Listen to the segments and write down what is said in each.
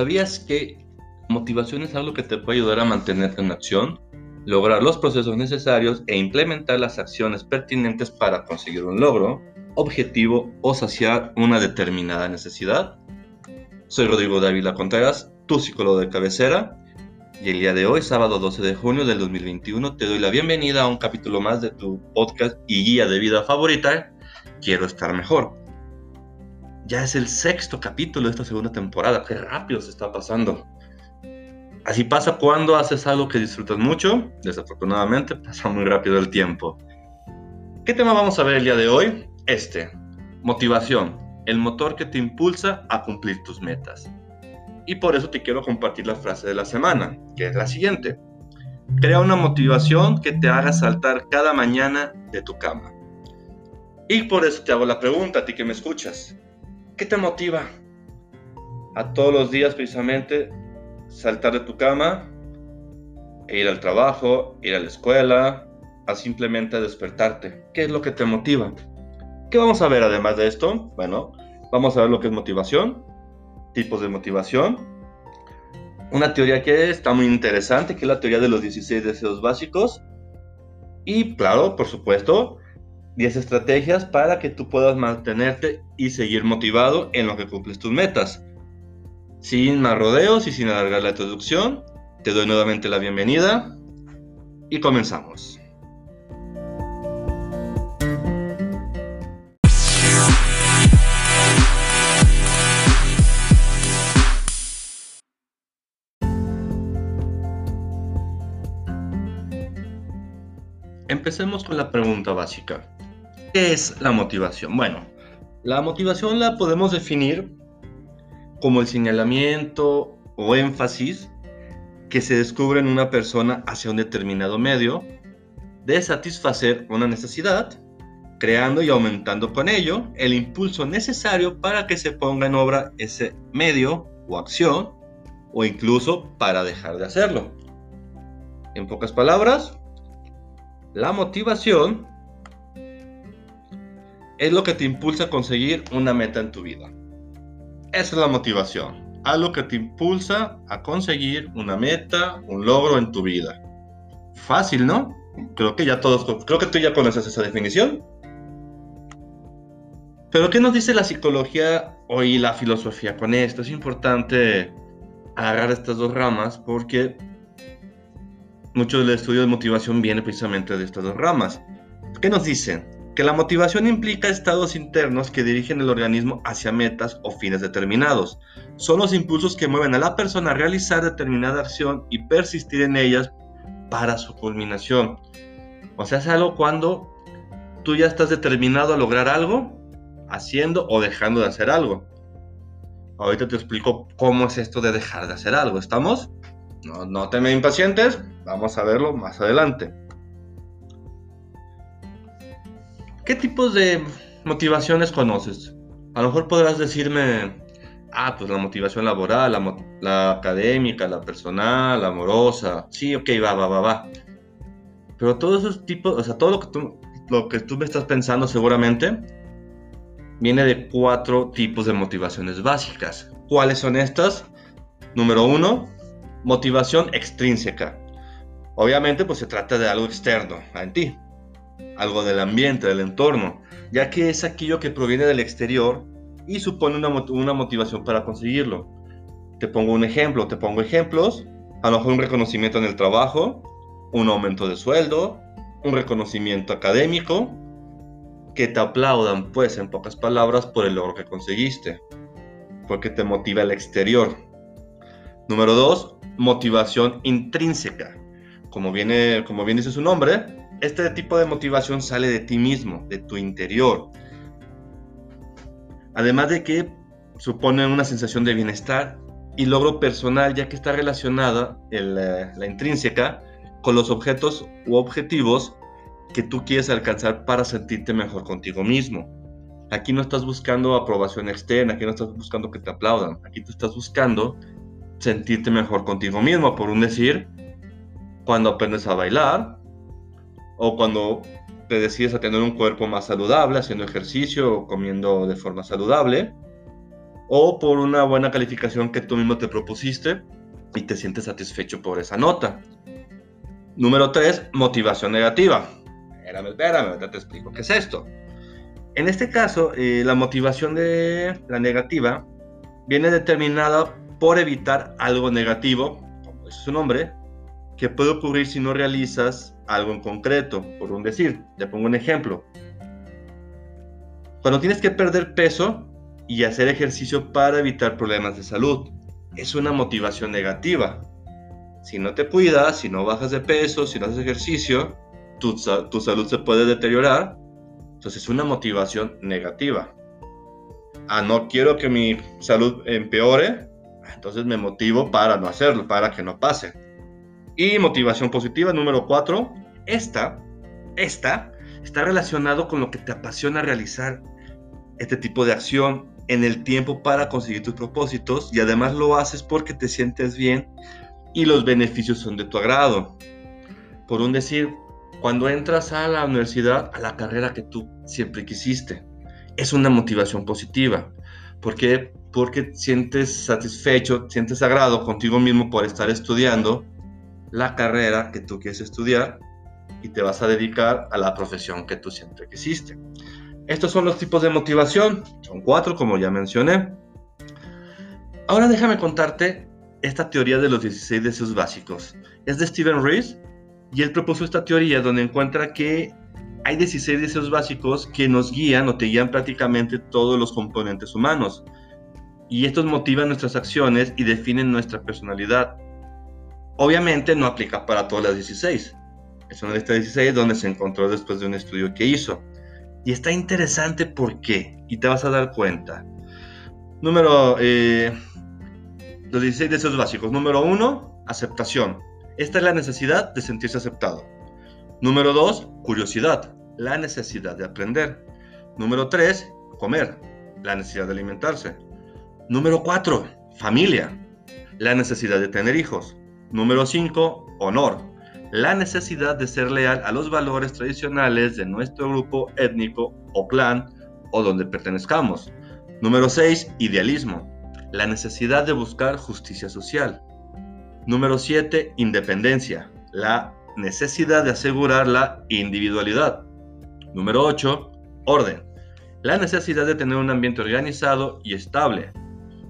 ¿Sabías que motivación es algo que te puede ayudar a mantenerte en acción, lograr los procesos necesarios e implementar las acciones pertinentes para conseguir un logro, objetivo o saciar una determinada necesidad? Soy Rodrigo Dávila Contreras, tu psicólogo de cabecera, y el día de hoy, sábado 12 de junio del 2021, te doy la bienvenida a un capítulo más de tu podcast y guía de vida favorita, Quiero estar mejor. Ya es el sexto capítulo de esta segunda temporada. Qué rápido se está pasando. Así pasa cuando haces algo que disfrutas mucho. Desafortunadamente pasa muy rápido el tiempo. ¿Qué tema vamos a ver el día de hoy? Este. Motivación. El motor que te impulsa a cumplir tus metas. Y por eso te quiero compartir la frase de la semana, que es la siguiente. Crea una motivación que te haga saltar cada mañana de tu cama. Y por eso te hago la pregunta a ti que me escuchas. ¿Qué te motiva a todos los días precisamente saltar de tu cama, ir al trabajo, ir a la escuela, a simplemente despertarte? ¿Qué es lo que te motiva? ¿Qué vamos a ver además de esto? Bueno, vamos a ver lo que es motivación, tipos de motivación, una teoría que está muy interesante, que es la teoría de los 16 deseos básicos, y claro, por supuesto, 10 estrategias para que tú puedas mantenerte y seguir motivado en lo que cumples tus metas. Sin más rodeos y sin alargar la introducción, te doy nuevamente la bienvenida y comenzamos. Empecemos con la pregunta básica. ¿Qué es la motivación? Bueno, la motivación la podemos definir como el señalamiento o énfasis que se descubre en una persona hacia un determinado medio de satisfacer una necesidad, creando y aumentando con ello el impulso necesario para que se ponga en obra ese medio o acción o incluso para dejar de hacerlo. En pocas palabras, la motivación es lo que te impulsa a conseguir una meta en tu vida. Esa es la motivación. Algo que te impulsa a conseguir una meta, un logro en tu vida. Fácil, ¿no? Creo que ya todos, creo que tú ya conoces esa definición. Pero ¿qué nos dice la psicología y la filosofía con esto? Es importante agarrar estas dos ramas porque mucho del estudio de motivación viene precisamente de estas dos ramas. ¿Qué nos dicen? Que la motivación implica estados internos que dirigen el organismo hacia metas o fines determinados. Son los impulsos que mueven a la persona a realizar determinada acción y persistir en ellas para su culminación. O sea, es algo cuando tú ya estás determinado a lograr algo, haciendo o dejando de hacer algo. Ahorita te explico cómo es esto de dejar de hacer algo. ¿Estamos? No, no te me impacientes, vamos a verlo más adelante. ¿Qué tipos de motivaciones conoces? A lo mejor podrás decirme, ah, pues la motivación laboral, la, académica, la personal, la amorosa. Sí, ok, va, va, va, va. Pero todos esos tipos, o sea, todo lo que tú, lo que tú me estás pensando seguramente viene de cuatro tipos de motivaciones básicas. ¿Cuáles son estas? Número uno, motivación extrínseca. Obviamente, pues se trata de algo externo en ti algo del ambiente, del entorno, ya que es aquello que proviene del exterior y supone una, una motivación para conseguirlo. Te pongo un ejemplo, te pongo ejemplos, a lo mejor un reconocimiento en el trabajo, un aumento de sueldo, un reconocimiento académico, que te aplaudan, pues en pocas palabras, por el logro que conseguiste, porque te motiva el exterior. Número dos, motivación intrínseca. Como viene, como bien dice su nombre, este tipo de motivación sale de ti mismo, de tu interior. Además de que supone una sensación de bienestar y logro personal, ya que está relacionada la, la intrínseca con los objetos u objetivos que tú quieres alcanzar para sentirte mejor contigo mismo. Aquí no estás buscando aprobación externa, aquí no estás buscando que te aplaudan, aquí tú estás buscando sentirte mejor contigo mismo, por un decir, cuando aprendes a bailar, o cuando te decides a tener un cuerpo más saludable, haciendo ejercicio o comiendo de forma saludable, o por una buena calificación que tú mismo te propusiste y te sientes satisfecho por esa nota. Número 3, motivación negativa. Espérame, espérame, te explico qué es esto. En este caso, eh, la motivación de la negativa viene determinada por evitar algo negativo, como es su nombre, que puede ocurrir si no realizas algo en concreto. Por un decir, te pongo un ejemplo. Cuando tienes que perder peso y hacer ejercicio para evitar problemas de salud, es una motivación negativa. Si no te cuidas, si no bajas de peso, si no haces ejercicio, tu, tu salud se puede deteriorar. Entonces es una motivación negativa. Ah, no quiero que mi salud empeore, entonces me motivo para no hacerlo, para que no pase. Y motivación positiva número 4, esta, esta está relacionado con lo que te apasiona realizar este tipo de acción en el tiempo para conseguir tus propósitos y además lo haces porque te sientes bien y los beneficios son de tu agrado. Por un decir, cuando entras a la universidad, a la carrera que tú siempre quisiste, es una motivación positiva. ¿Por qué? Porque sientes satisfecho, sientes agrado contigo mismo por estar estudiando la carrera que tú quieres estudiar y te vas a dedicar a la profesión que tú siempre quisiste. Estos son los tipos de motivación, son cuatro como ya mencioné. Ahora déjame contarte esta teoría de los 16 deseos básicos. Es de Steven Rees y él propuso esta teoría donde encuentra que hay 16 deseos básicos que nos guían o te guían prácticamente todos los componentes humanos. Y estos motivan nuestras acciones y definen nuestra personalidad. Obviamente no aplica para todas las 16. Es una lista de 16 donde se encontró después de un estudio que hizo. Y está interesante por qué. Y te vas a dar cuenta. Número eh, los 16 deseos básicos. Número 1, aceptación. Esta es la necesidad de sentirse aceptado. Número 2, curiosidad. La necesidad de aprender. Número 3, comer. La necesidad de alimentarse. Número 4, familia. La necesidad de tener hijos. Número 5, honor. La necesidad de ser leal a los valores tradicionales de nuestro grupo étnico o clan o donde pertenezcamos. Número 6, idealismo la necesidad de buscar justicia social. Número 7, independencia, la necesidad de asegurar la individualidad. Número 8, orden, la necesidad de tener un ambiente organizado y estable.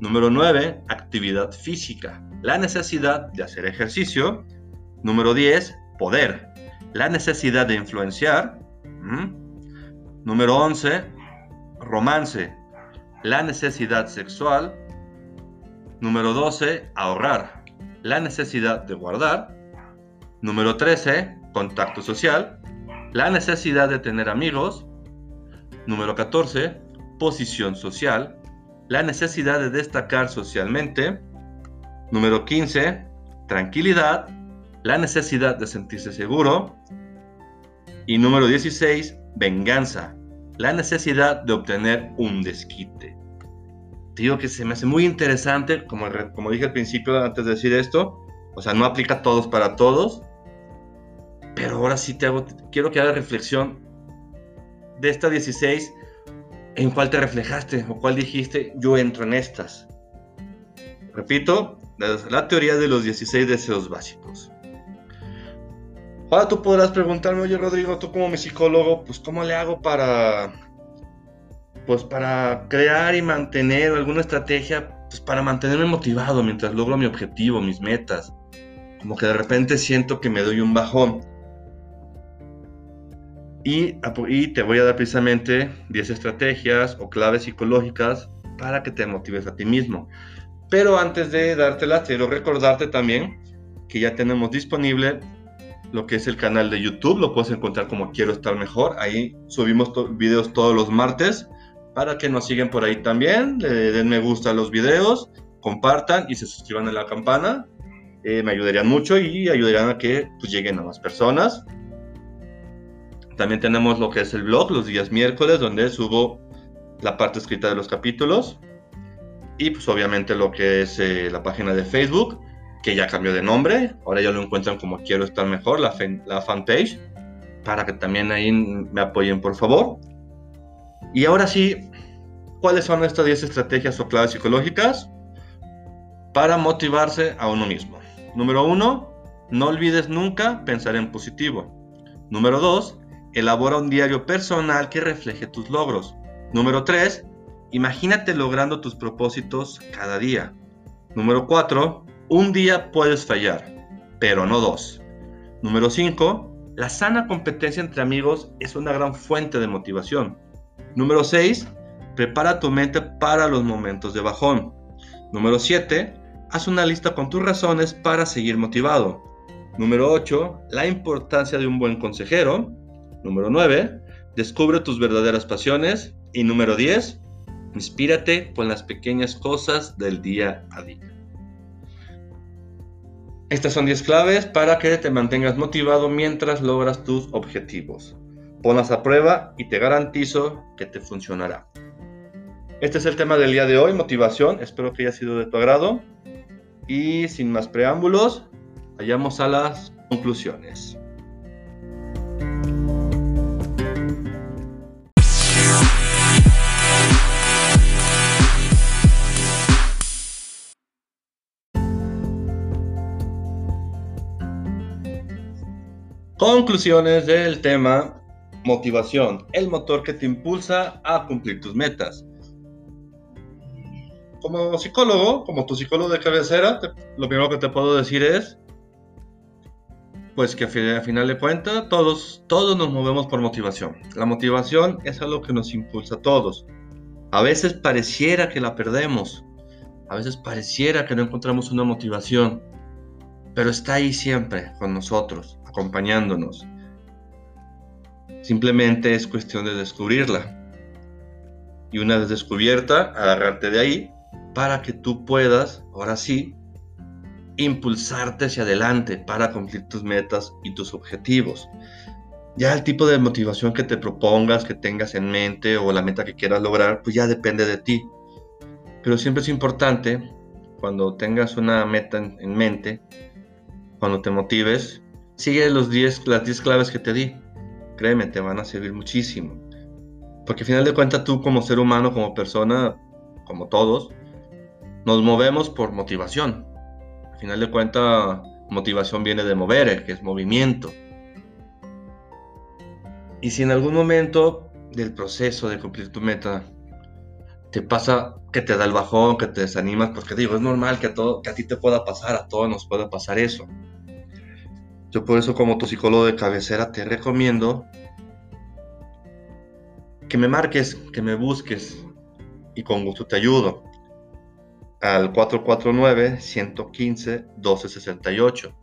Número 9, actividad física, la necesidad de hacer ejercicio. Número 10, poder, la necesidad de influenciar. Número 11, romance, la necesidad sexual. Número 12, ahorrar. La necesidad de guardar. Número 13, contacto social. La necesidad de tener amigos. Número 14, posición social. La necesidad de destacar socialmente. Número 15, tranquilidad. La necesidad de sentirse seguro. Y número 16, venganza. La necesidad de obtener un desquite digo que se me hace muy interesante, como, como dije al principio antes de decir esto, o sea, no aplica a todos para todos, pero ahora sí te hago, quiero que hagas reflexión de estas 16, en cuál te reflejaste o cuál dijiste, yo entro en estas. Repito, la teoría de los 16 deseos básicos. Ahora tú podrás preguntarme, oye Rodrigo, tú como mi psicólogo, pues ¿cómo le hago para pues para crear y mantener alguna estrategia, pues para mantenerme motivado mientras logro mi objetivo, mis metas. Como que de repente siento que me doy un bajón. Y, y te voy a dar precisamente 10 estrategias o claves psicológicas para que te motives a ti mismo. Pero antes de dártelas, quiero recordarte también que ya tenemos disponible lo que es el canal de YouTube. Lo puedes encontrar como Quiero Estar Mejor. Ahí subimos videos todos los martes para que nos sigan por ahí también, le den me gusta a los videos, compartan y se suscriban a la campana. Eh, me ayudarían mucho y ayudarían a que pues, lleguen a más personas. También tenemos lo que es el blog los días miércoles, donde subo la parte escrita de los capítulos. Y pues obviamente lo que es eh, la página de Facebook, que ya cambió de nombre. Ahora ya lo encuentran como Quiero Estar Mejor, la, la fanpage. Para que también ahí me apoyen, por favor. Y ahora sí, ¿Cuáles son estas 10 estrategias o claves psicológicas para motivarse a uno mismo? Número 1, no olvides nunca pensar en positivo. Número 2, elabora un diario personal que refleje tus logros. Número 3, imagínate logrando tus propósitos cada día. Número 4, un día puedes fallar, pero no dos. Número 5, la sana competencia entre amigos es una gran fuente de motivación. Número 6, prepara tu mente para los momentos de bajón. Número 7, haz una lista con tus razones para seguir motivado. Número 8, la importancia de un buen consejero. Número 9, descubre tus verdaderas pasiones. Y número 10, inspírate con las pequeñas cosas del día a día. Estas son 10 claves para que te mantengas motivado mientras logras tus objetivos. Ponlas a prueba y te garantizo que te funcionará. Este es el tema del día de hoy, motivación. Espero que haya sido de tu agrado. Y sin más preámbulos, vayamos a las conclusiones. Conclusiones del tema motivación, el motor que te impulsa a cumplir tus metas. Como psicólogo, como tu psicólogo de cabecera, lo primero que te puedo decir es, pues que a final de cuentas todos, todos nos movemos por motivación. La motivación es algo que nos impulsa a todos. A veces pareciera que la perdemos, a veces pareciera que no encontramos una motivación, pero está ahí siempre con nosotros acompañándonos. Simplemente es cuestión de descubrirla. Y una vez descubierta, agarrarte de ahí para que tú puedas, ahora sí, impulsarte hacia adelante para cumplir tus metas y tus objetivos. Ya el tipo de motivación que te propongas, que tengas en mente o la meta que quieras lograr, pues ya depende de ti. Pero siempre es importante, cuando tengas una meta en, mente, cuando te motives, Sigue los 10, las 10 claves que te di. Créeme, te van a servir muchísimo. Porque al final de cuentas tú como ser humano, como persona, como todos, nos movemos por motivación. Al final de cuentas, motivación viene de mover, que es movimiento. Y si en algún momento del proceso de cumplir tu meta te pasa que te da el bajón, que te desanimas, porque digo, es normal que a, todo, que a ti te pueda pasar, a todos nos pueda pasar eso. Yo por eso como tu psicólogo de cabecera te recomiendo que me marques, que me busques y con gusto te ayudo al 449-115-1268.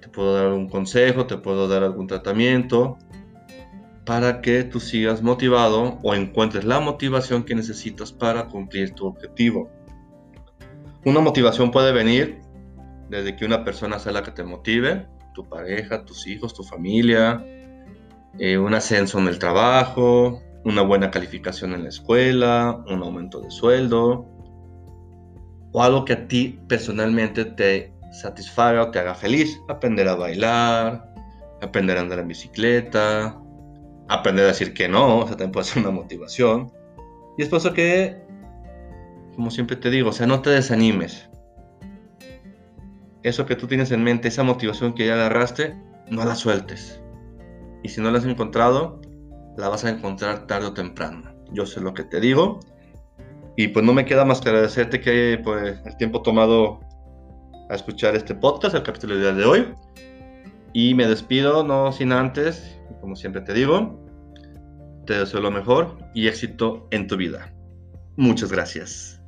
Te puedo dar un consejo, te puedo dar algún tratamiento para que tú sigas motivado o encuentres la motivación que necesitas para cumplir tu objetivo. Una motivación puede venir desde que una persona sea la que te motive, tu pareja, tus hijos, tu familia, eh, un ascenso en el trabajo, una buena calificación en la escuela, un aumento de sueldo, o algo que a ti personalmente te satisfaga o te haga feliz. Aprender a bailar, aprender a andar en bicicleta, aprender a decir que no, o sea, también puede ser una motivación. Y es por eso que, como siempre te digo, o sea, no te desanimes eso que tú tienes en mente, esa motivación que ya agarraste, no la sueltes. Y si no la has encontrado, la vas a encontrar tarde o temprano. Yo sé lo que te digo. Y pues no me queda más que agradecerte que pues, el tiempo tomado a escuchar este podcast, el capítulo de hoy. Y me despido, no sin antes, como siempre te digo, te deseo lo mejor y éxito en tu vida. Muchas gracias.